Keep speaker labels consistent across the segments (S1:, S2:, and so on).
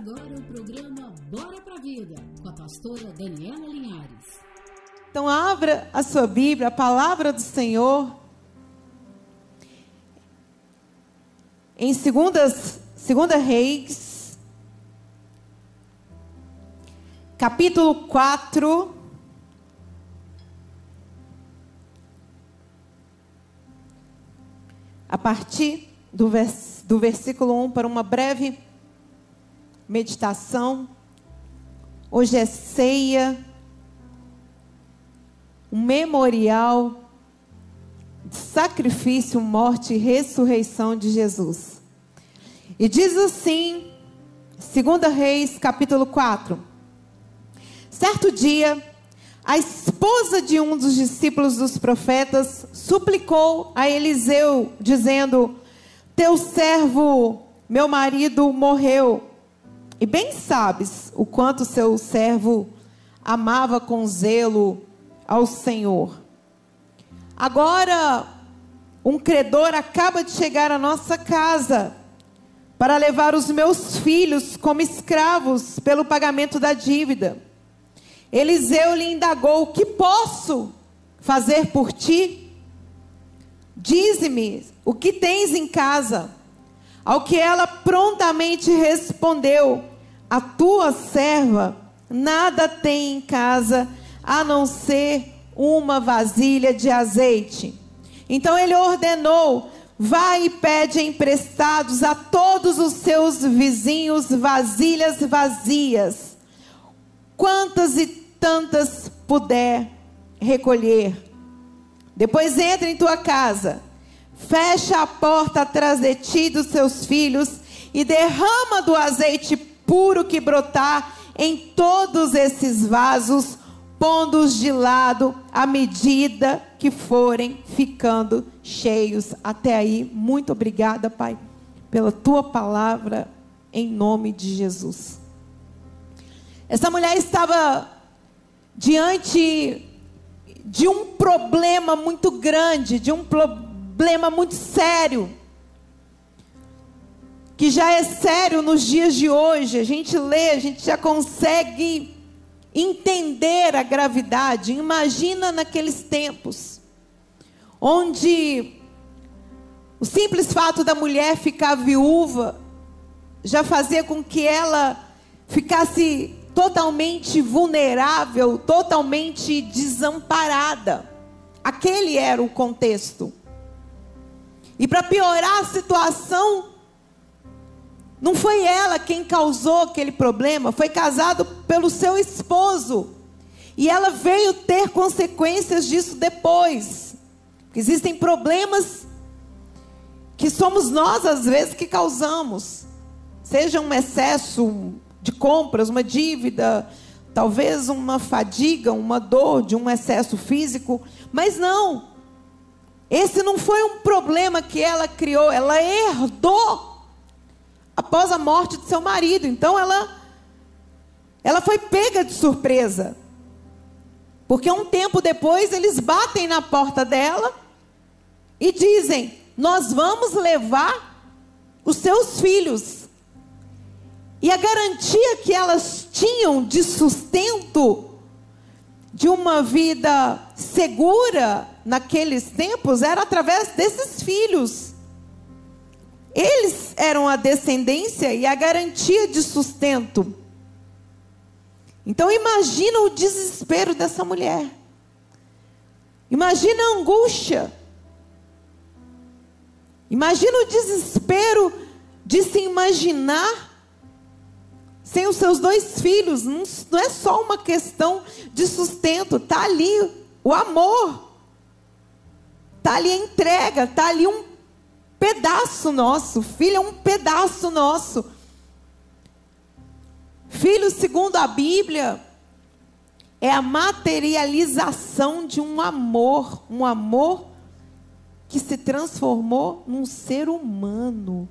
S1: agora o programa Bora pra Vida, com a pastora Daniela Linhares.
S2: Então, abra a sua Bíblia, a palavra do Senhor. Em segundas, segunda Reis, capítulo 4. A partir do, vers, do versículo 1 para uma breve meditação. Hoje é ceia, um memorial de sacrifício, morte e ressurreição de Jesus. E diz assim, 2 Reis, capítulo 4. Certo dia, a esposa de um dos discípulos dos profetas suplicou a Eliseu, dizendo: Teu servo, meu marido, morreu. E bem sabes o quanto seu servo amava com zelo ao Senhor. Agora, um credor acaba de chegar à nossa casa para levar os meus filhos como escravos pelo pagamento da dívida. Eliseu lhe indagou: que posso fazer por ti? Dize-me o que tens em casa. Ao que ela prontamente respondeu: A tua serva nada tem em casa a não ser uma vasilha de azeite. Então ele ordenou: Vai e pede emprestados a todos os seus vizinhos vasilhas vazias, quantas e tantas puder recolher. Depois entra em tua casa, fecha a porta atrás de ti dos seus filhos e derrama do azeite puro que brotar em todos esses vasos, pondo-os de lado à medida que forem ficando cheios. Até aí, muito obrigada, Pai, pela tua palavra, em nome de Jesus. Essa mulher estava diante de um problema muito grande, de um problema muito sério, que já é sério nos dias de hoje. A gente lê, a gente já consegue entender a gravidade. Imagina naqueles tempos, onde o simples fato da mulher ficar viúva já fazia com que ela ficasse totalmente vulnerável, totalmente desamparada. Aquele era o contexto. E para piorar a situação, não foi ela quem causou aquele problema, foi casado pelo seu esposo. E ela veio ter consequências disso depois. Porque existem problemas que somos nós, às vezes, que causamos. Seja um excesso de compras, uma dívida, talvez uma fadiga, uma dor de um excesso físico. Mas não. Esse não foi um problema que ela criou, ela herdou após a morte de seu marido. Então ela ela foi pega de surpresa. Porque um tempo depois eles batem na porta dela e dizem: "Nós vamos levar os seus filhos". E a garantia que elas tinham de sustento de uma vida segura naqueles tempos era através desses filhos. Eles eram a descendência e a garantia de sustento. Então imagina o desespero dessa mulher. Imagina a angústia. Imagina o desespero de se imaginar sem os seus dois filhos. Não é só uma questão de sustento, está ali o amor, está ali a entrega, está ali um pedaço nosso. Filho é um pedaço nosso. Filho, segundo a Bíblia, é a materialização de um amor, um amor que se transformou num ser humano.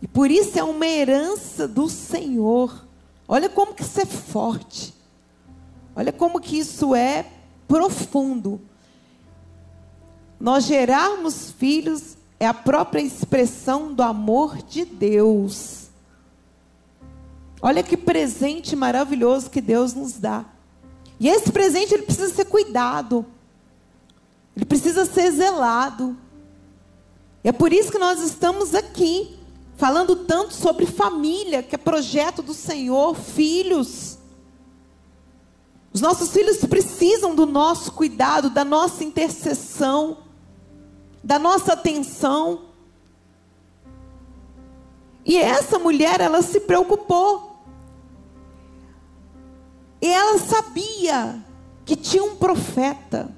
S2: E por isso é uma herança do Senhor. Olha como que isso é forte. Olha como que isso é profundo. Nós gerarmos filhos é a própria expressão do amor de Deus. Olha que presente maravilhoso que Deus nos dá. E esse presente ele precisa ser cuidado. Ele precisa ser zelado. E é por isso que nós estamos aqui falando tanto sobre família, que é projeto do Senhor, filhos. Os nossos filhos precisam do nosso cuidado, da nossa intercessão, da nossa atenção. E essa mulher, ela se preocupou. E ela sabia que tinha um profeta.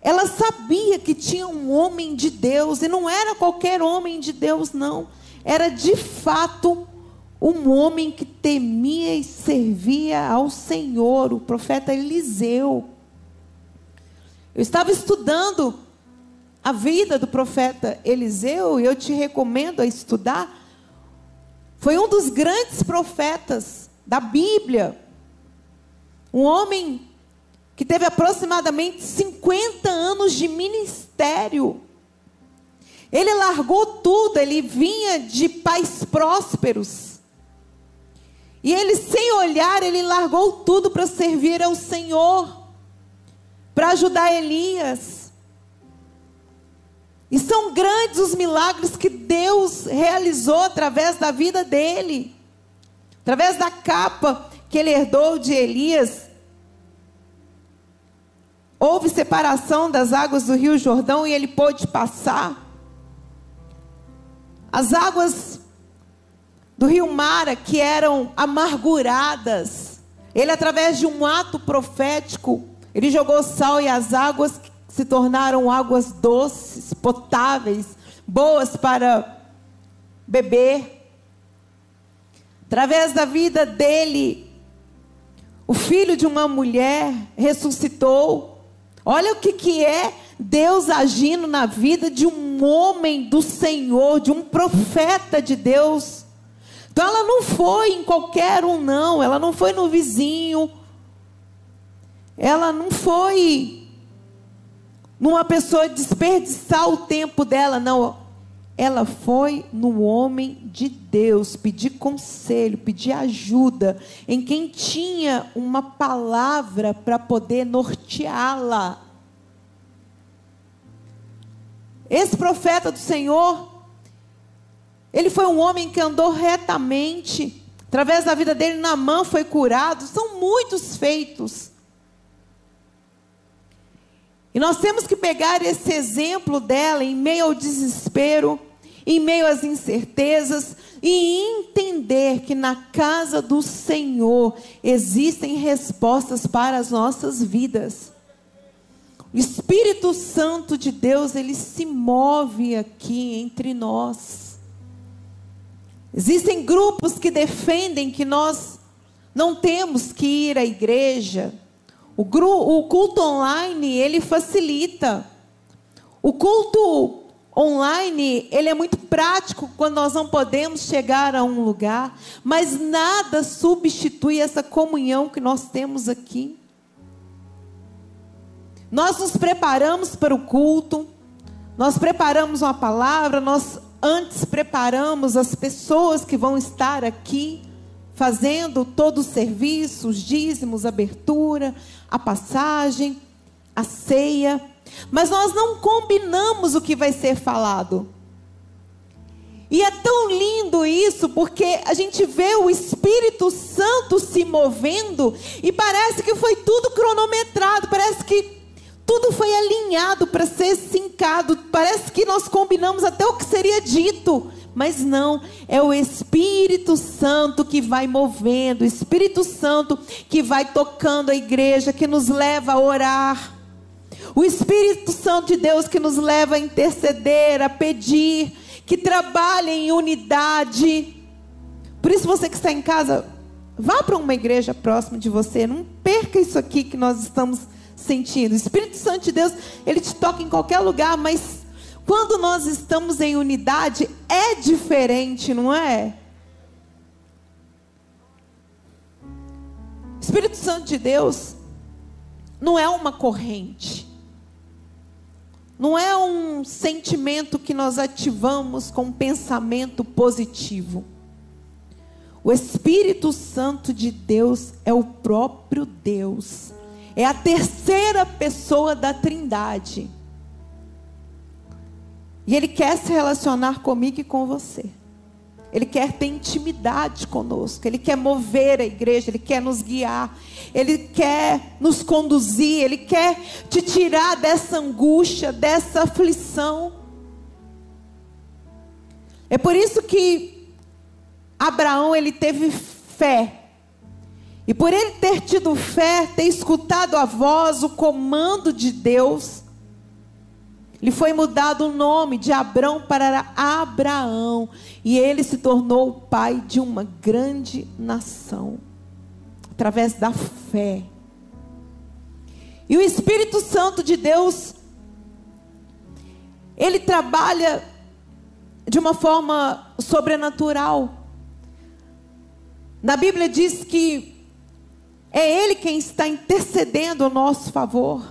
S2: Ela sabia que tinha um homem de Deus. E não era qualquer homem de Deus, não. Era de fato um homem que temia e servia ao Senhor, o profeta Eliseu. Eu estava estudando a vida do profeta Eliseu e eu te recomendo a estudar. Foi um dos grandes profetas da Bíblia. Um homem que teve aproximadamente 50 anos de ministério. Ele largou tudo, ele vinha de pais prósperos. E ele, sem olhar, ele largou tudo para servir ao Senhor, para ajudar Elias. E são grandes os milagres que Deus realizou através da vida dele, através da capa que ele herdou de Elias. Houve separação das águas do Rio Jordão e ele pôde passar. As águas do rio Mara, que eram amarguradas, ele, através de um ato profético, ele jogou sal e as águas se tornaram águas doces, potáveis, boas para beber. Através da vida dele, o filho de uma mulher ressuscitou. Olha o que, que é Deus agindo na vida de um homem do Senhor, de um profeta de Deus. Então ela não foi em qualquer um, não. Ela não foi no vizinho. Ela não foi numa pessoa desperdiçar o tempo dela, não. Ela foi no homem de Deus, pedir conselho, pedir ajuda, em quem tinha uma palavra para poder norteá-la. Esse profeta do Senhor, ele foi um homem que andou retamente. Através da vida dele, Namã foi curado. São muitos feitos. E nós temos que pegar esse exemplo dela em meio ao desespero, em meio às incertezas, e entender que na casa do Senhor existem respostas para as nossas vidas. O Espírito Santo de Deus, ele se move aqui entre nós. Existem grupos que defendem que nós não temos que ir à igreja. O, o culto online, ele facilita. O culto online, ele é muito prático quando nós não podemos chegar a um lugar, mas nada substitui essa comunhão que nós temos aqui. Nós nos preparamos para o culto, nós preparamos uma palavra, nós antes preparamos as pessoas que vão estar aqui, fazendo todo o serviço, os dízimos, a abertura, a passagem, a ceia, mas nós não combinamos o que vai ser falado. E é tão lindo isso, porque a gente vê o Espírito Santo se movendo e parece que foi tudo cronometrado, parece que tudo foi alinhado para ser sincado. Parece que nós combinamos até o que seria dito. Mas não, é o Espírito Santo que vai movendo, o Espírito Santo que vai tocando a igreja, que nos leva a orar. O Espírito Santo de Deus que nos leva a interceder, a pedir, que trabalha em unidade. Por isso, você que está em casa, vá para uma igreja próxima de você, não perca isso aqui que nós estamos sentindo. O Espírito Santo de Deus, ele te toca em qualquer lugar, mas quando nós estamos em unidade, é diferente, não é? Espírito Santo de Deus não é uma corrente. Não é um sentimento que nós ativamos com um pensamento positivo. O Espírito Santo de Deus é o próprio Deus. É a terceira pessoa da Trindade. E Ele quer se relacionar comigo e com você. Ele quer ter intimidade conosco, Ele quer mover a igreja, Ele quer nos guiar, Ele quer nos conduzir, Ele quer te tirar dessa angústia, dessa aflição. É por isso que Abraão ele teve fé. E por ele ter tido fé, ter escutado a voz, o comando de Deus, lhe foi mudado o nome de Abrão para Abraão, e ele se tornou o pai de uma grande nação, através da fé. E o Espírito Santo de Deus, ele trabalha de uma forma sobrenatural. Na Bíblia diz que é Ele quem está intercedendo ao nosso favor.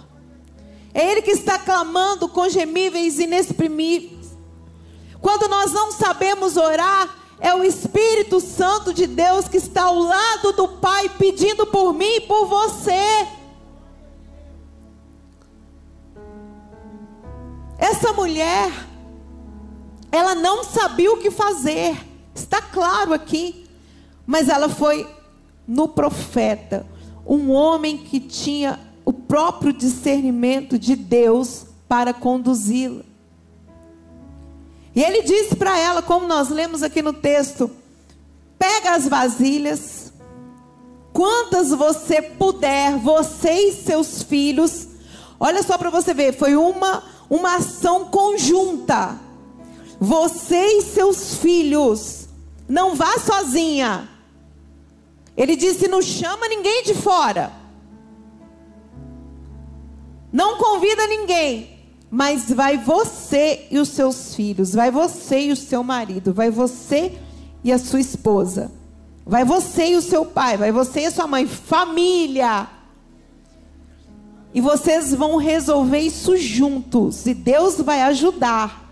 S2: É Ele que está clamando com gemíveis inexprimíveis. Quando nós não sabemos orar, é o Espírito Santo de Deus que está ao lado do Pai pedindo por mim e por você. Essa mulher, ela não sabia o que fazer, está claro aqui, mas ela foi no profeta, um homem que tinha próprio discernimento de Deus para conduzi-la. E ele disse para ela, como nós lemos aqui no texto: pega as vasilhas, quantas você puder, você e seus filhos. Olha só para você ver, foi uma, uma ação conjunta. Você e seus filhos, não vá sozinha. Ele disse: não chama ninguém de fora. Não convida ninguém, mas vai você e os seus filhos, vai você e o seu marido, vai você e a sua esposa, vai você e o seu pai, vai você e a sua mãe, família. E vocês vão resolver isso juntos, e Deus vai ajudar.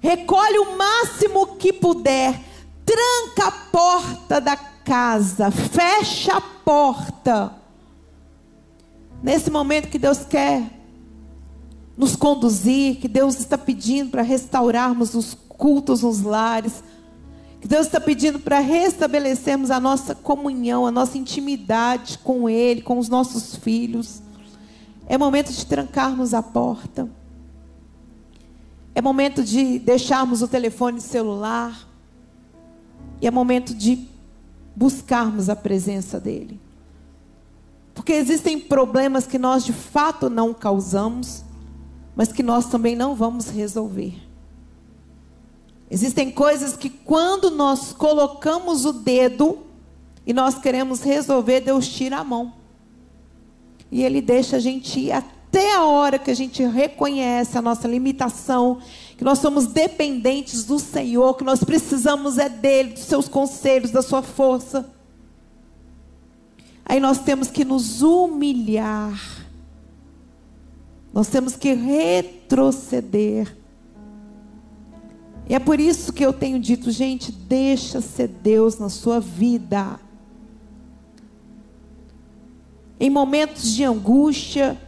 S2: Recolhe o máximo que puder, tranca a porta da casa, fecha a porta Nesse momento que Deus quer nos conduzir, que Deus está pedindo para restaurarmos os cultos nos lares, que Deus está pedindo para restabelecermos a nossa comunhão, a nossa intimidade com Ele, com os nossos filhos. É momento de trancarmos a porta. É momento de deixarmos o telefone celular. E é momento de buscarmos a presença dEle. Porque existem problemas que nós de fato não causamos, mas que nós também não vamos resolver. Existem coisas que quando nós colocamos o dedo e nós queremos resolver, Deus tira a mão. E Ele deixa a gente ir até a hora que a gente reconhece a nossa limitação, que nós somos dependentes do Senhor, que nós precisamos é dele, dos seus conselhos, da sua força. Aí nós temos que nos humilhar. Nós temos que retroceder. E é por isso que eu tenho dito, gente, deixa ser Deus na sua vida. Em momentos de angústia,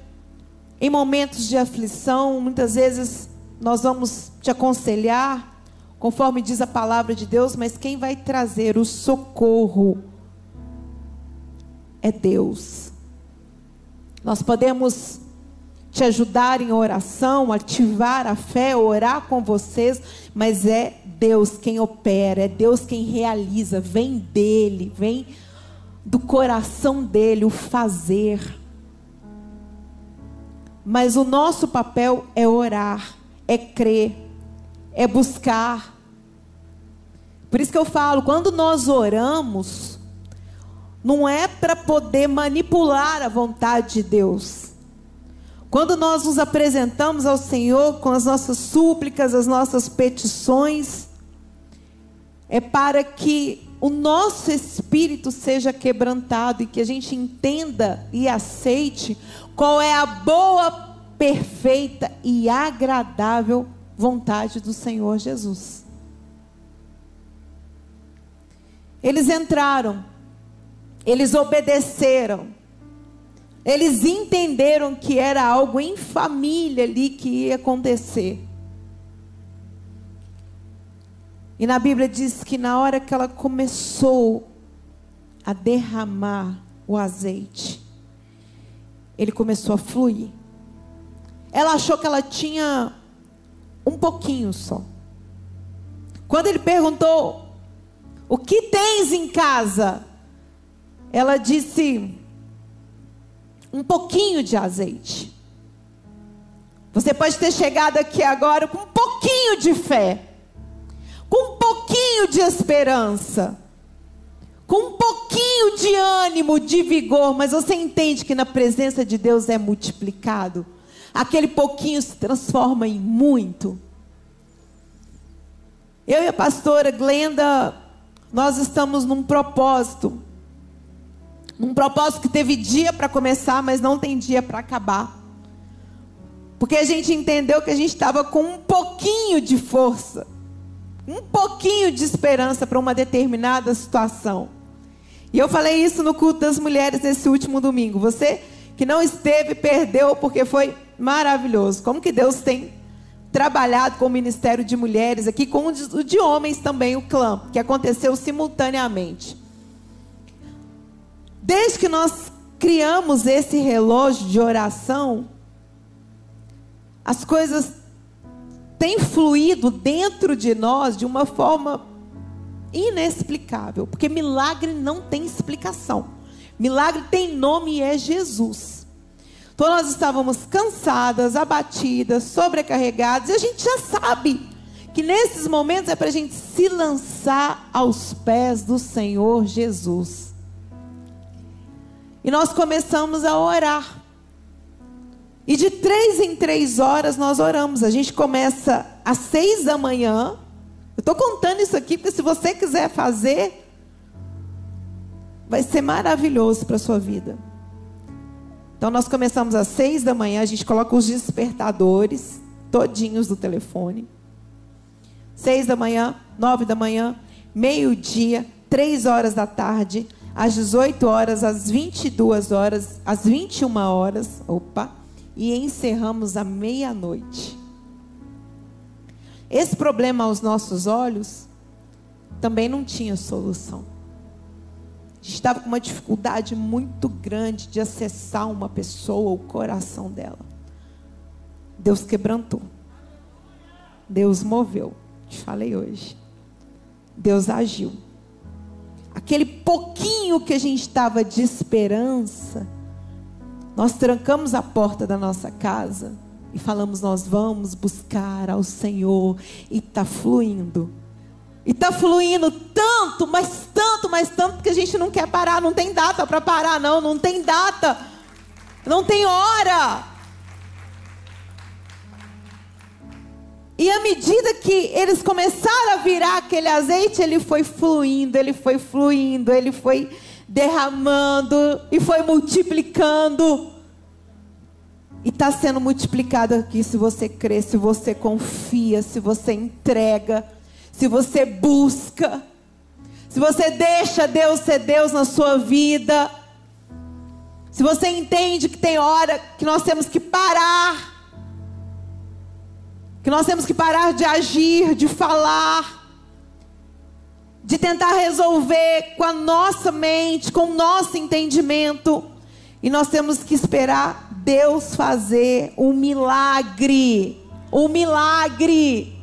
S2: em momentos de aflição, muitas vezes nós vamos te aconselhar, conforme diz a palavra de Deus, mas quem vai trazer o socorro é Deus. Nós podemos te ajudar em oração, ativar a fé, orar com vocês, mas é Deus quem opera, é Deus quem realiza, vem dele, vem do coração dele o fazer. Mas o nosso papel é orar, é crer, é buscar. Por isso que eu falo, quando nós oramos, não é para poder manipular a vontade de Deus. Quando nós nos apresentamos ao Senhor com as nossas súplicas, as nossas petições, é para que o nosso espírito seja quebrantado e que a gente entenda e aceite qual é a boa, perfeita e agradável vontade do Senhor Jesus. Eles entraram, eles obedeceram, eles entenderam que era algo em família ali que ia acontecer. E na Bíblia diz que na hora que ela começou a derramar o azeite, ele começou a fluir. Ela achou que ela tinha um pouquinho só. Quando ele perguntou: O que tens em casa? Ela disse: Um pouquinho de azeite. Você pode ter chegado aqui agora com um pouquinho de fé com um pouquinho de esperança, com um pouquinho de ânimo, de vigor, mas você entende que na presença de Deus é multiplicado. Aquele pouquinho se transforma em muito. Eu e a pastora Glenda, nós estamos num propósito. Num propósito que teve dia para começar, mas não tem dia para acabar. Porque a gente entendeu que a gente estava com um pouquinho de força um pouquinho de esperança para uma determinada situação. E eu falei isso no culto das mulheres nesse último domingo. Você que não esteve, perdeu, porque foi maravilhoso. Como que Deus tem trabalhado com o ministério de mulheres aqui, com o de homens também, o clã, que aconteceu simultaneamente. Desde que nós criamos esse relógio de oração, as coisas tem fluído dentro de nós de uma forma inexplicável, porque milagre não tem explicação. Milagre tem nome e é Jesus. Então nós estávamos cansadas, abatidas, sobrecarregadas, e a gente já sabe que nesses momentos é para a gente se lançar aos pés do Senhor Jesus. E nós começamos a orar. E de três em três horas nós oramos. A gente começa às seis da manhã. Eu estou contando isso aqui porque se você quiser fazer, vai ser maravilhoso para a sua vida. Então nós começamos às seis da manhã, a gente coloca os despertadores todinhos do telefone. Seis da manhã, nove da manhã, meio-dia, três horas da tarde, às 18 horas, às 22 horas, às 21 horas. Opa! e encerramos à meia-noite. Esse problema aos nossos olhos também não tinha solução. Estava com uma dificuldade muito grande de acessar uma pessoa, o coração dela. Deus quebrantou. Deus moveu. Te falei hoje. Deus agiu. Aquele pouquinho que a gente estava de esperança, nós trancamos a porta da nossa casa e falamos: Nós vamos buscar ao Senhor. E está fluindo. E está fluindo tanto, mas tanto, mas tanto que a gente não quer parar. Não tem data para parar, não. Não tem data. Não tem hora. E à medida que eles começaram a virar aquele azeite, ele foi fluindo, ele foi fluindo, ele foi derramando e foi multiplicando. E está sendo multiplicado aqui se você crê, se você confia, se você entrega, se você busca, se você deixa Deus ser Deus na sua vida. Se você entende que tem hora que nós temos que parar, que nós temos que parar de agir, de falar, de tentar resolver com a nossa mente, com o nosso entendimento. E nós temos que esperar Deus fazer um milagre. Um milagre.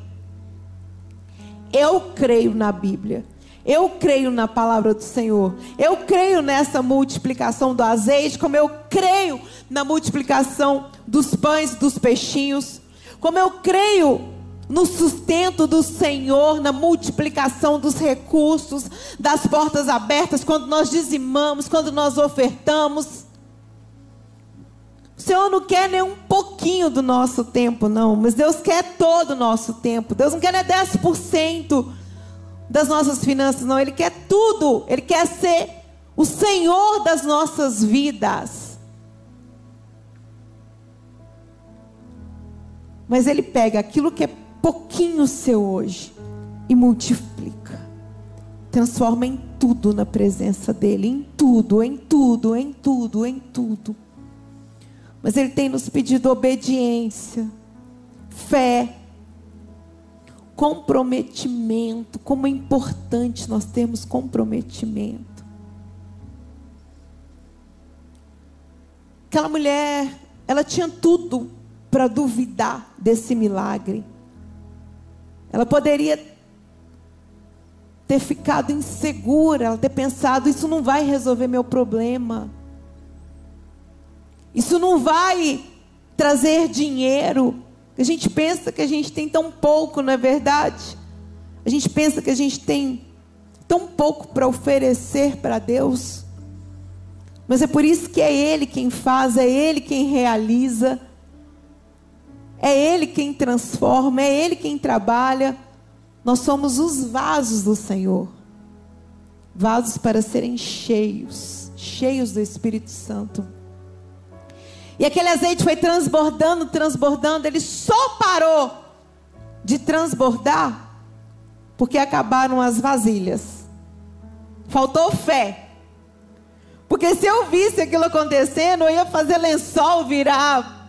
S2: Eu creio na Bíblia. Eu creio na palavra do Senhor. Eu creio nessa multiplicação do azeite, como eu creio na multiplicação dos pães, dos peixinhos, como eu creio no sustento do Senhor, na multiplicação dos recursos, das portas abertas, quando nós dizimamos, quando nós ofertamos. O Senhor não quer nem um pouquinho do nosso tempo, não, mas Deus quer todo o nosso tempo. Deus não quer nem 10% das nossas finanças, não. Ele quer tudo. Ele quer ser o Senhor das nossas vidas. Mas Ele pega aquilo que é pouquinho seu hoje e multiplica. Transforma em tudo na presença dEle, em tudo, em tudo, em tudo, em tudo. Mas Ele tem nos pedido obediência, fé, comprometimento. Como é importante nós termos comprometimento. Aquela mulher, ela tinha tudo para duvidar desse milagre. Ela poderia ter ficado insegura, ela ter pensado: isso não vai resolver meu problema. Isso não vai trazer dinheiro. A gente pensa que a gente tem tão pouco, não é verdade? A gente pensa que a gente tem tão pouco para oferecer para Deus. Mas é por isso que é Ele quem faz, é Ele quem realiza, é Ele quem transforma, é Ele quem trabalha. Nós somos os vasos do Senhor vasos para serem cheios cheios do Espírito Santo. E aquele azeite foi transbordando, transbordando. Ele só parou de transbordar porque acabaram as vasilhas. Faltou fé. Porque se eu visse aquilo acontecendo, eu ia fazer lençol virar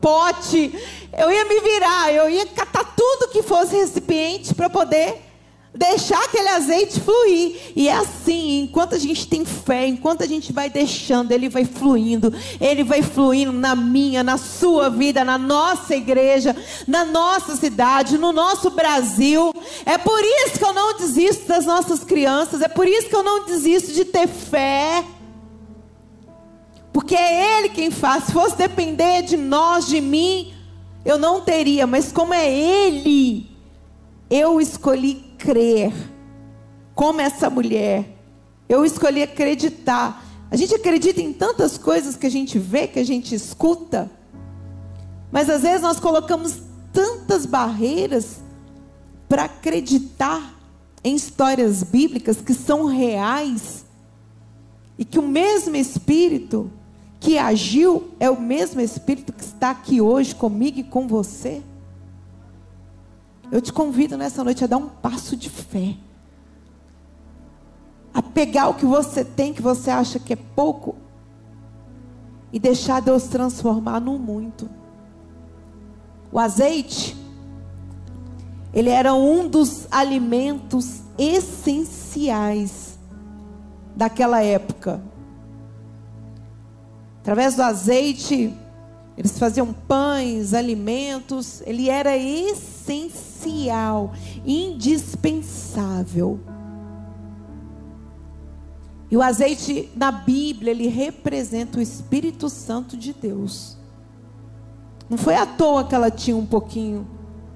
S2: pote, eu ia me virar, eu ia catar tudo que fosse recipiente para poder deixar aquele azeite fluir. E é assim, enquanto a gente tem fé, enquanto a gente vai deixando, ele vai fluindo, ele vai fluindo na minha, na sua vida, na nossa igreja, na nossa cidade, no nosso Brasil. É por isso que eu não desisto das nossas crianças, é por isso que eu não desisto de ter fé. Porque é Ele quem faz. Se fosse depender de nós, de mim, eu não teria. Mas como é Ele, eu escolhi crer, como essa mulher. Eu escolhi acreditar. A gente acredita em tantas coisas que a gente vê, que a gente escuta, mas às vezes nós colocamos tantas barreiras para acreditar em histórias bíblicas que são reais e que o mesmo Espírito que agiu é o mesmo Espírito que está aqui hoje comigo e com você. Eu te convido nessa noite a dar um passo de fé. A pegar o que você tem, que você acha que é pouco, e deixar Deus transformar no muito. O azeite, ele era um dos alimentos essenciais daquela época. Através do azeite, eles faziam pães, alimentos, ele era essencial indispensável. E o azeite na Bíblia, ele representa o Espírito Santo de Deus. Não foi à toa que ela tinha um pouquinho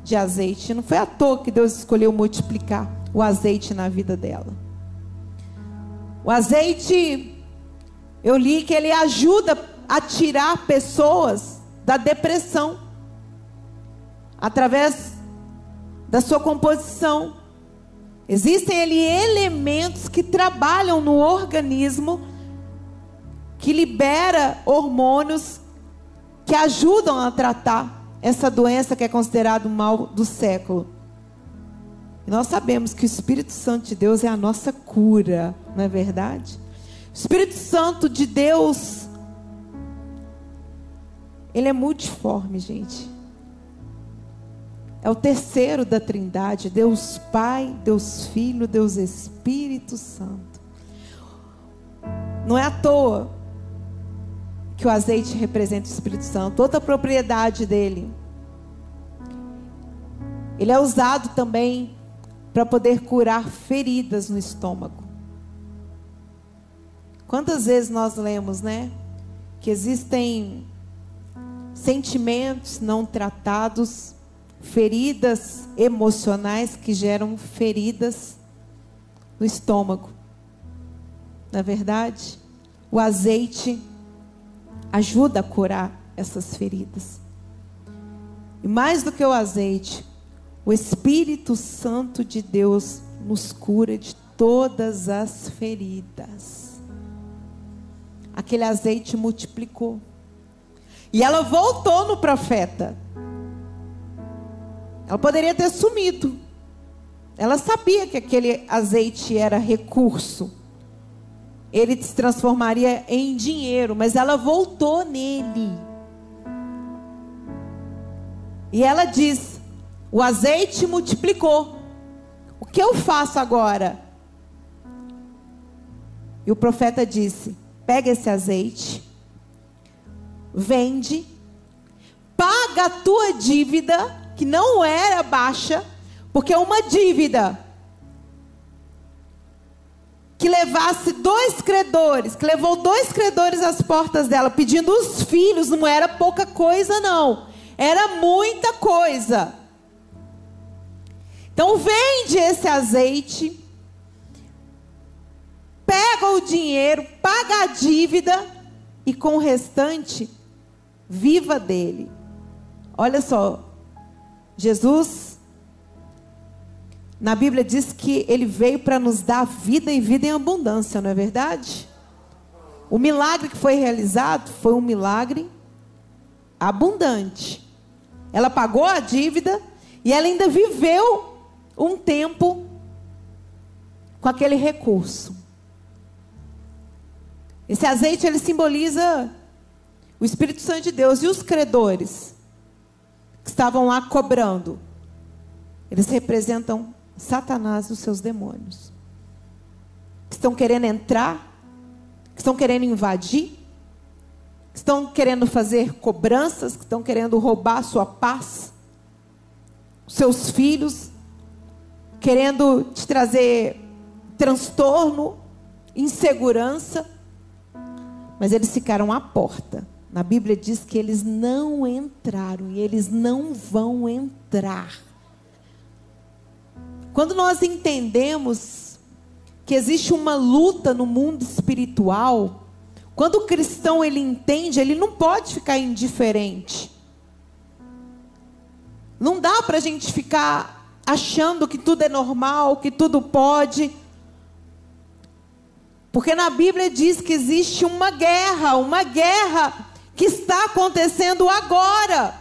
S2: de azeite, não foi à toa que Deus escolheu multiplicar o azeite na vida dela. O azeite, eu li que ele ajuda a tirar pessoas da depressão através da sua composição. Existem ali elementos que trabalham no organismo, que libera hormônios que ajudam a tratar essa doença que é considerada o mal do século. E nós sabemos que o Espírito Santo de Deus é a nossa cura, não é verdade? Espírito Santo de Deus, ele é multiforme, gente. É o terceiro da Trindade, Deus Pai, Deus Filho, Deus Espírito Santo. Não é à toa que o azeite representa o Espírito Santo, outra propriedade dele. Ele é usado também para poder curar feridas no estômago. Quantas vezes nós lemos, né? Que existem sentimentos não tratados feridas emocionais que geram feridas no estômago. Na é verdade, o azeite ajuda a curar essas feridas. E mais do que o azeite, o Espírito Santo de Deus nos cura de todas as feridas. Aquele azeite multiplicou. E ela voltou no profeta. Ela poderia ter sumido. Ela sabia que aquele azeite era recurso ele se transformaria em dinheiro, mas ela voltou nele. E ela diz: o azeite multiplicou. O que eu faço agora? E o profeta disse: pega esse azeite, vende, paga a tua dívida, que não era baixa, porque uma dívida que levasse dois credores, que levou dois credores às portas dela, pedindo os filhos, não era pouca coisa, não. Era muita coisa. Então vende esse azeite, pega o dinheiro, paga a dívida e com o restante viva dele. Olha só, Jesus na Bíblia diz que ele veio para nos dar vida e vida em abundância, não é verdade? O milagre que foi realizado foi um milagre abundante. Ela pagou a dívida e ela ainda viveu um tempo com aquele recurso. Esse azeite ele simboliza o Espírito Santo de Deus e os credores que estavam lá cobrando. Eles representam Satanás e os seus demônios. Que estão querendo entrar, que estão querendo invadir, que estão querendo fazer cobranças, que estão querendo roubar a sua paz, seus filhos, querendo te trazer transtorno, insegurança. Mas eles ficaram à porta. Na Bíblia diz que eles não entraram e eles não vão entrar. Quando nós entendemos que existe uma luta no mundo espiritual, quando o cristão ele entende, ele não pode ficar indiferente. Não dá para a gente ficar achando que tudo é normal, que tudo pode. Porque na Bíblia diz que existe uma guerra, uma guerra que está acontecendo agora.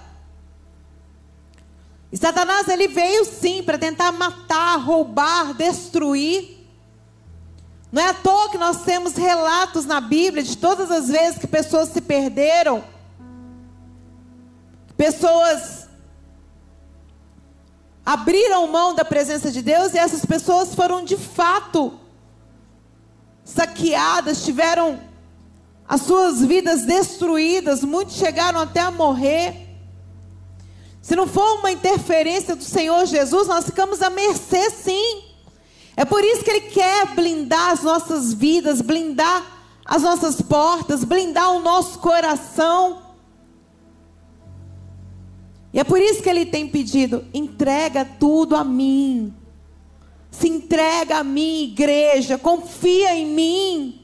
S2: E Satanás ele veio sim para tentar matar, roubar, destruir. Não é à toa que nós temos relatos na Bíblia de todas as vezes que pessoas se perderam, pessoas abriram mão da presença de Deus e essas pessoas foram de fato saqueadas, tiveram as suas vidas destruídas, muitos chegaram até a morrer. Se não for uma interferência do Senhor Jesus, nós ficamos à mercê sim. É por isso que Ele quer blindar as nossas vidas, blindar as nossas portas, blindar o nosso coração. E é por isso que Ele tem pedido: entrega tudo a mim. Se entrega a mim, igreja, confia em mim.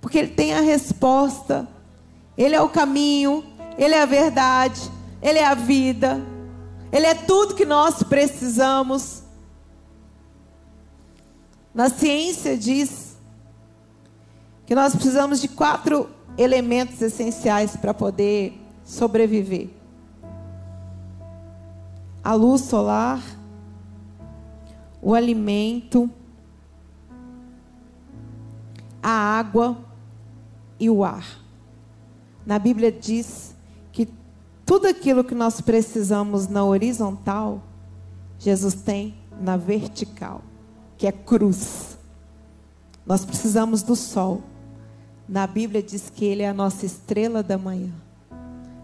S2: Porque Ele tem a resposta, Ele é o caminho, ele é a verdade, Ele é a vida, Ele é tudo que nós precisamos. Na ciência diz que nós precisamos de quatro elementos essenciais para poder sobreviver: a luz solar, o alimento, a água e o ar. Na Bíblia diz tudo aquilo que nós precisamos na horizontal, Jesus tem na vertical, que é cruz. Nós precisamos do sol. Na Bíblia diz que ele é a nossa estrela da manhã.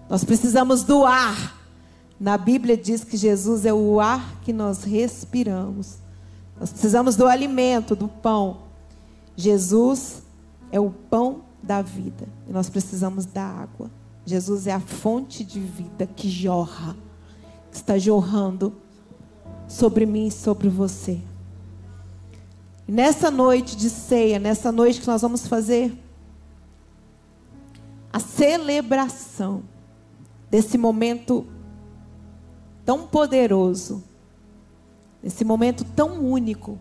S2: Nós precisamos do ar. Na Bíblia diz que Jesus é o ar que nós respiramos. Nós precisamos do alimento, do pão. Jesus é o pão da vida. E nós precisamos da água. Jesus é a fonte de vida que jorra, que está jorrando sobre mim e sobre você. E nessa noite de ceia, nessa noite que nós vamos fazer a celebração desse momento tão poderoso, desse momento tão único,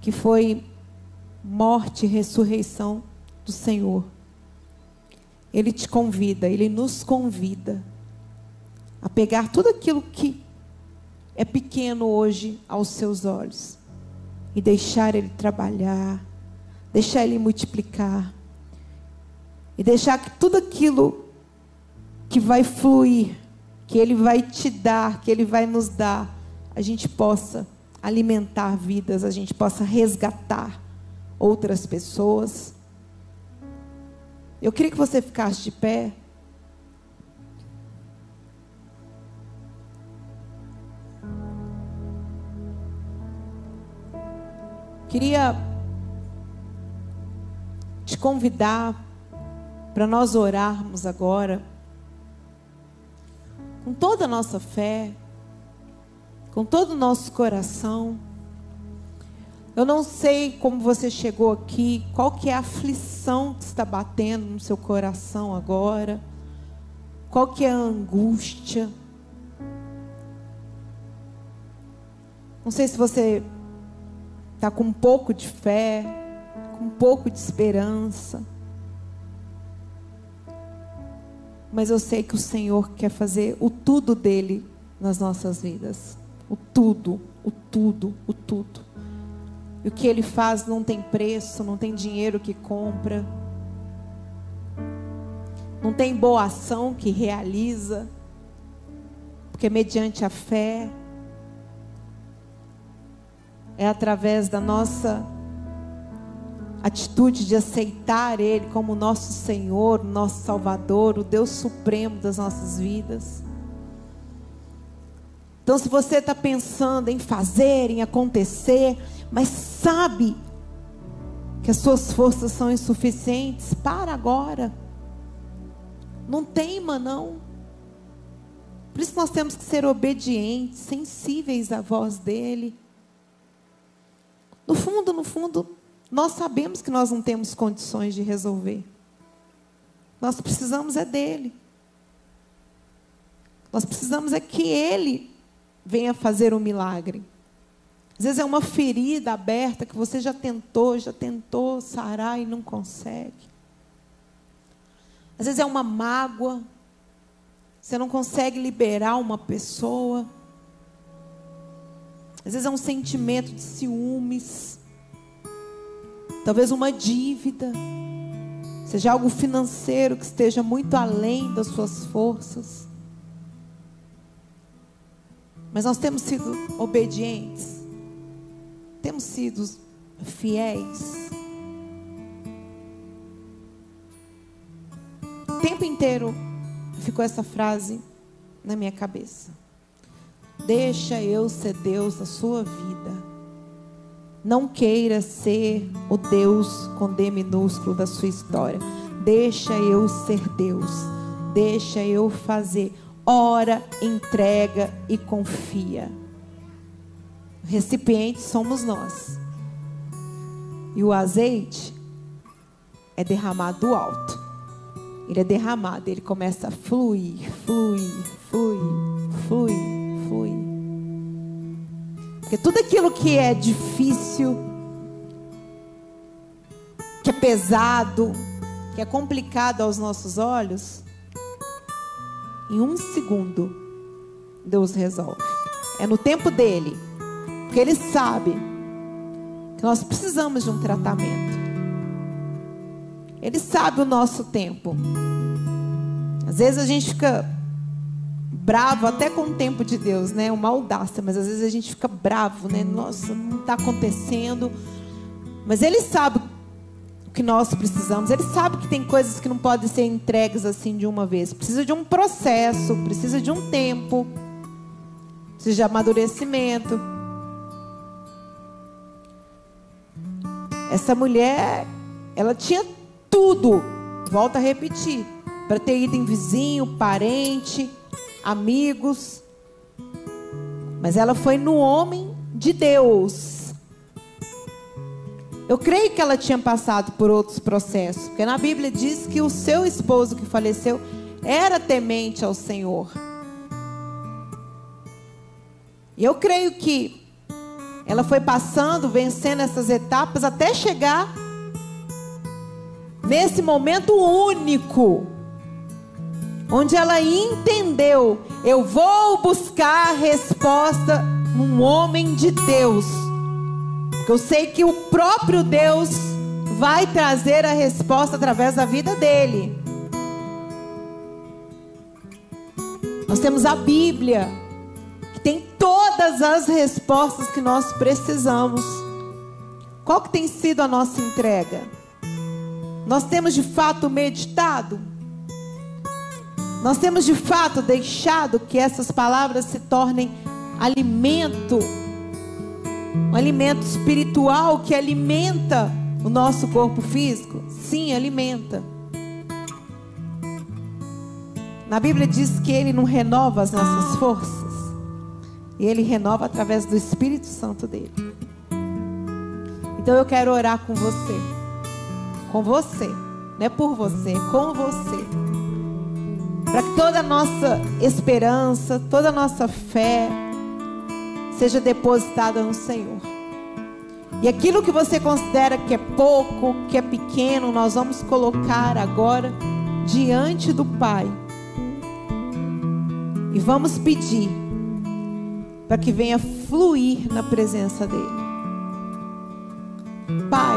S2: que foi morte e ressurreição do Senhor. Ele te convida, ele nos convida a pegar tudo aquilo que é pequeno hoje aos seus olhos e deixar ele trabalhar, deixar Ele multiplicar e deixar que tudo aquilo que vai fluir, que Ele vai te dar, que Ele vai nos dar, a gente possa alimentar vidas, a gente possa resgatar outras pessoas. Eu queria que você ficasse de pé. Queria te convidar para nós orarmos agora, com toda a nossa fé, com todo o nosso coração. Eu não sei como você chegou aqui, qual que é a aflição que está batendo no seu coração agora, qual que é a angústia. Não sei se você está com um pouco de fé, com um pouco de esperança. Mas eu sei que o Senhor quer fazer o tudo dele nas nossas vidas. O tudo, o tudo, o tudo. E o que ele faz não tem preço, não tem dinheiro que compra. Não tem boa ação que realiza. Porque mediante a fé é através da nossa atitude de aceitar Ele como nosso Senhor, nosso Salvador, o Deus Supremo das nossas vidas. Então, se você está pensando em fazer, em acontecer, mas sabe que as suas forças são insuficientes, para agora. Não teima, não. Por isso nós temos que ser obedientes, sensíveis à voz dEle. No fundo, no fundo, nós sabemos que nós não temos condições de resolver. Nós precisamos é dele. Nós precisamos é que ele venha fazer um milagre. Às vezes é uma ferida aberta que você já tentou, já tentou sarar e não consegue. Às vezes é uma mágoa. Você não consegue liberar uma pessoa. Às vezes é um sentimento de ciúmes talvez uma dívida, seja algo financeiro que esteja muito além das suas forças. Mas nós temos sido obedientes, temos sido fiéis. O tempo inteiro ficou essa frase na minha cabeça. Deixa eu ser Deus da sua vida. Não queira ser o Deus com D minúsculo da sua história. Deixa eu ser Deus. Deixa eu fazer. Ora, entrega e confia. O recipiente somos nós. E o azeite é derramado do alto. Ele é derramado, ele começa a fluir, fluir, fluir, fluir, fluir. Porque tudo aquilo que é difícil, que é pesado, que é complicado aos nossos olhos, em um segundo, Deus resolve. É no tempo dele. Porque ele sabe que nós precisamos de um tratamento. Ele sabe o nosso tempo. Às vezes a gente fica bravo até com o tempo de Deus, né? Uma audácia, mas às vezes a gente fica bravo, né? Nossa, não está acontecendo. Mas Ele sabe que nós precisamos. Ele sabe que tem coisas que não podem ser entregues assim de uma vez. Precisa de um processo, precisa de um tempo, precisa de amadurecimento. Essa mulher, ela tinha tudo. Volta a repetir, para ter ido em vizinho, parente amigos. Mas ela foi no homem de Deus. Eu creio que ela tinha passado por outros processos, porque na Bíblia diz que o seu esposo que faleceu era temente ao Senhor. E eu creio que ela foi passando, vencendo essas etapas até chegar nesse momento único onde ela entendeu: eu vou buscar a resposta num homem de Deus. Porque eu sei que o próprio Deus vai trazer a resposta através da vida dele. Nós temos a Bíblia, que tem todas as respostas que nós precisamos. Qual que tem sido a nossa entrega? Nós temos de fato meditado? Nós temos de fato deixado que essas palavras se tornem alimento, um alimento espiritual que alimenta o nosso corpo físico? Sim, alimenta. Na Bíblia diz que Ele não renova as nossas forças, e Ele renova através do Espírito Santo dele. Então eu quero orar com você, com você, não é por você, é com você, para que toda a nossa esperança, toda a nossa fé seja depositada no Senhor. E aquilo que você considera que é pouco, que é pequeno, nós vamos colocar agora diante do Pai. E vamos pedir para que venha fluir na presença dEle. Pai,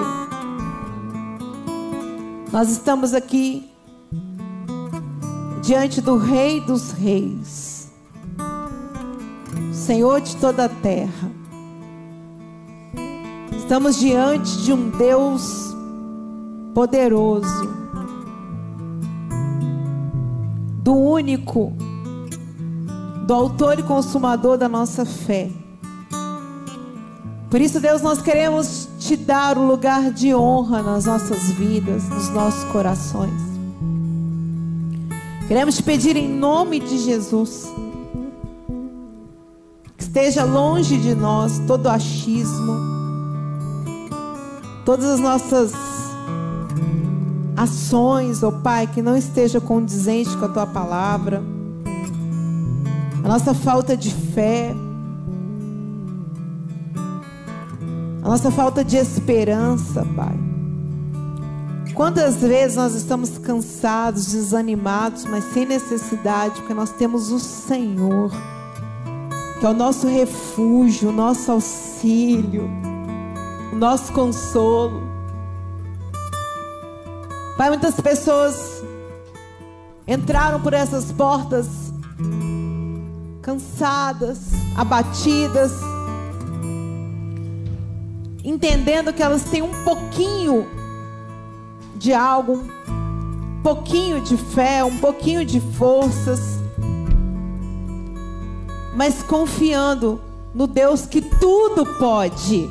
S2: nós estamos aqui diante do Rei dos Reis, Senhor de toda a terra. Estamos diante de um Deus poderoso, do único, do autor e consumador da nossa fé. Por isso, Deus, nós queremos te dar o lugar de honra nas nossas vidas, nos nossos corações. Queremos te pedir em nome de Jesus esteja longe de nós todo achismo todas as nossas ações, ó oh Pai, que não esteja condizente com a tua palavra, a nossa falta de fé, a nossa falta de esperança, Pai. Quantas vezes nós estamos cansados, desanimados, mas sem necessidade, porque nós temos o Senhor, que é o nosso refúgio, o nosso auxílio nosso consolo. Pai, muitas pessoas entraram por essas portas cansadas, abatidas, entendendo que elas têm um pouquinho de algo, um pouquinho de fé, um pouquinho de forças, mas confiando no Deus que tudo pode.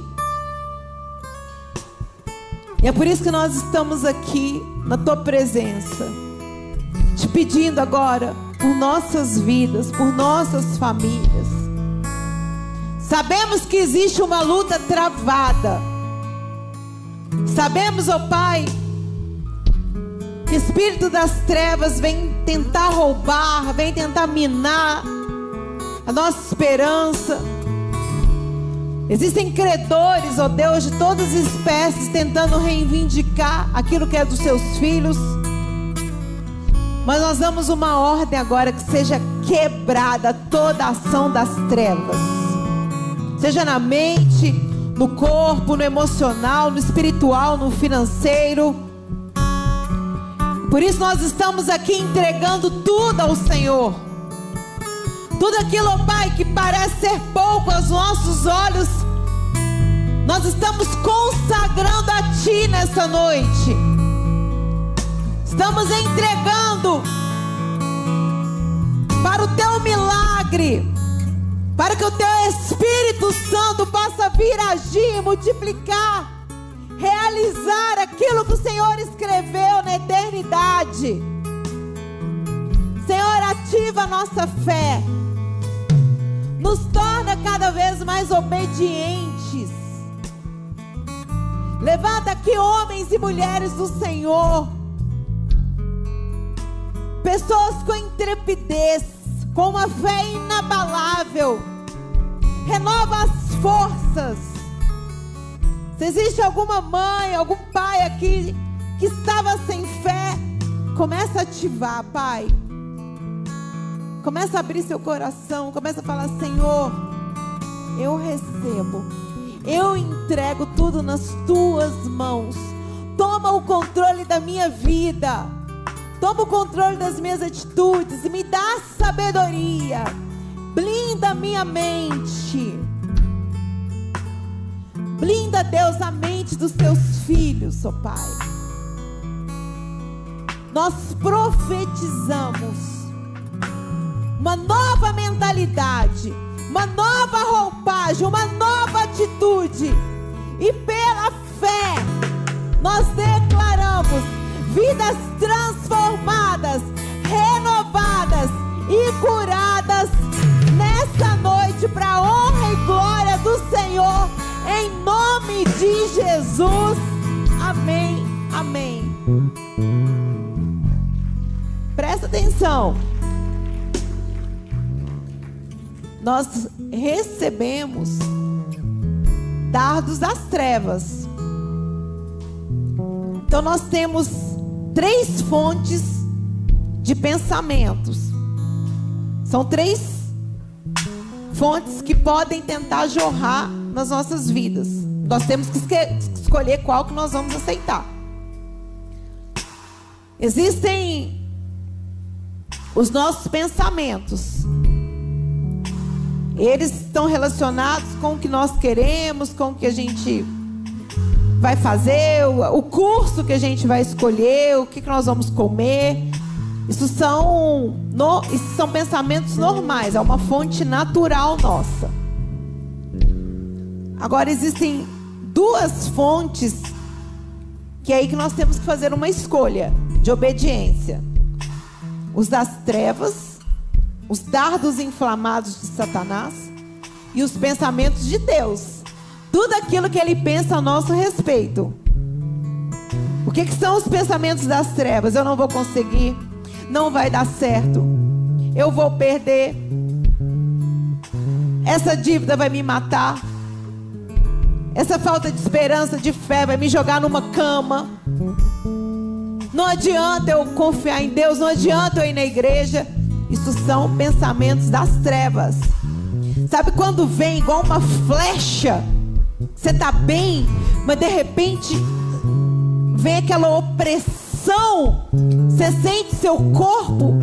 S2: E é por isso que nós estamos aqui na tua presença, te pedindo agora por nossas vidas, por nossas famílias. Sabemos que existe uma luta travada. Sabemos, ó oh Pai, que espírito das trevas vem tentar roubar, vem tentar minar a nossa esperança Existem credores, ó Deus, de todas as espécies, tentando reivindicar aquilo que é dos seus filhos. Mas nós damos uma ordem agora que seja quebrada toda a ação das trevas, seja na mente, no corpo, no emocional, no espiritual, no financeiro. Por isso nós estamos aqui entregando tudo ao Senhor. Tudo aquilo, Pai, que parece ser pouco aos nossos olhos, nós estamos consagrando a Ti nessa noite. Estamos entregando para o Teu milagre, para que o Teu Espírito Santo possa vir agir, multiplicar, realizar aquilo que o Senhor escreveu na eternidade. Senhor, ativa a nossa fé nos torna cada vez mais obedientes. Levanta aqui homens e mulheres do Senhor, pessoas com intrepidez, com uma fé inabalável. Renova as forças. Se existe alguma mãe, algum pai aqui que estava sem fé, começa a ativar, Pai. Começa a abrir seu coração, começa a falar: Senhor, eu recebo, eu entrego tudo nas tuas mãos. toma o controle da minha vida. Toma o controle das minhas atitudes me dá sabedoria. Blinda minha mente. Blinda, Deus, a mente dos teus filhos, ó oh Pai. Nós profetizamos uma nova mentalidade, uma nova roupagem, uma nova atitude. E pela fé, nós declaramos vidas transformadas, renovadas e curadas nessa noite para honra e glória do Senhor, em nome de Jesus. Amém. Amém. Presta atenção. Nós recebemos dardos das trevas. Então nós temos três fontes de pensamentos. São três fontes que podem tentar jorrar nas nossas vidas. Nós temos que escolher qual que nós vamos aceitar. Existem os nossos pensamentos. Eles estão relacionados com o que nós queremos, com o que a gente vai fazer, o, curso que a gente vai escolher, o que, que nós vamos comer. Isso são, no, isso são pensamentos normais, é uma fonte natural nossa. Agora existem duas fontes que é aí que nós temos que fazer uma escolha de obediência. Os das trevas, os dardos inflamados de Satanás e os pensamentos de Deus tudo aquilo que ele pensa a nosso respeito. O que, que são os pensamentos das trevas? Eu não vou conseguir, não vai dar certo, eu vou perder, essa dívida vai me matar, essa falta de esperança, de fé vai me jogar numa cama. Não adianta eu confiar em Deus, não adianta eu ir na igreja. Isso são pensamentos das trevas. Sabe quando vem igual uma flecha? Você está bem, mas de repente vem aquela opressão. Você sente seu corpo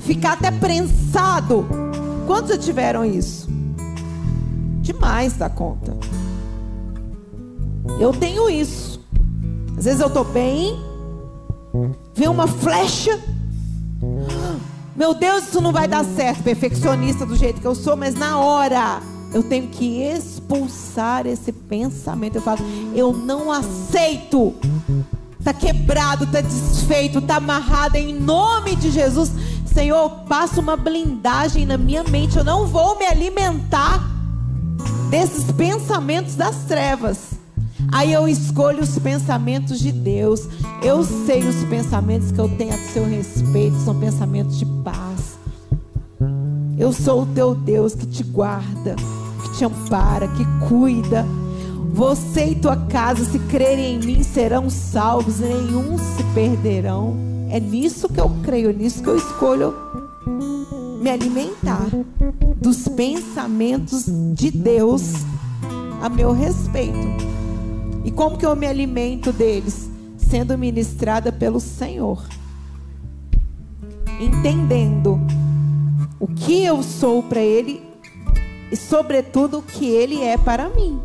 S2: ficar até prensado. Quantos já tiveram isso? Demais da conta. Eu tenho isso. Às vezes eu estou bem, vem uma flecha. Meu Deus, isso não vai dar certo. Perfeccionista do jeito que eu sou, mas na hora eu tenho que expulsar esse pensamento. Eu falo, eu não aceito. Está quebrado, está desfeito, está amarrado em nome de Jesus. Senhor, passa uma blindagem na minha mente. Eu não vou me alimentar desses pensamentos das trevas. Aí eu escolho os pensamentos de Deus. Eu sei os pensamentos que eu tenho a seu respeito, são pensamentos de paz. Eu sou o teu Deus que te guarda te ampara, que cuida. Você e tua casa, se crerem em mim, serão salvos, nenhum se perderão. É nisso que eu creio, é nisso que eu escolho me alimentar dos pensamentos de Deus a meu respeito. E como que eu me alimento deles? Sendo ministrada pelo Senhor. Entendendo o que eu sou para Ele e, sobretudo, o que Ele é para mim.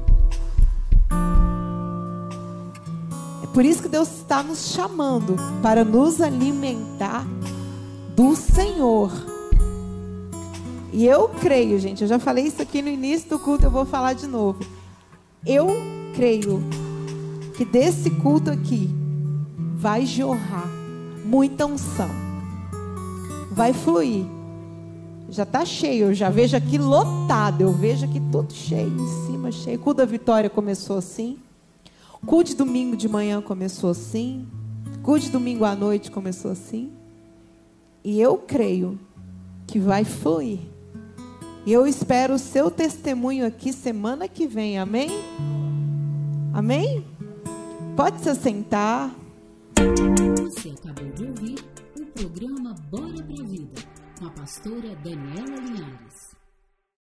S2: É por isso que Deus está nos chamando para nos alimentar do Senhor. E eu creio, gente, eu já falei isso aqui no início do culto, eu vou falar de novo. Eu creio que desse culto aqui vai jorrar muita unção, vai fluir já está cheio, eu já vejo aqui lotado, eu vejo aqui tudo cheio, em cima cheio. O culto da vitória começou assim. O culto de domingo de manhã começou assim. O culto de domingo à noite começou assim. E eu creio que vai fluir. E eu espero o seu testemunho aqui semana que vem, amém? Amém? Pode se assentar.
S1: Você acabou de ouvir o programa Bora pra Vida com a pastora Daniela Linhares.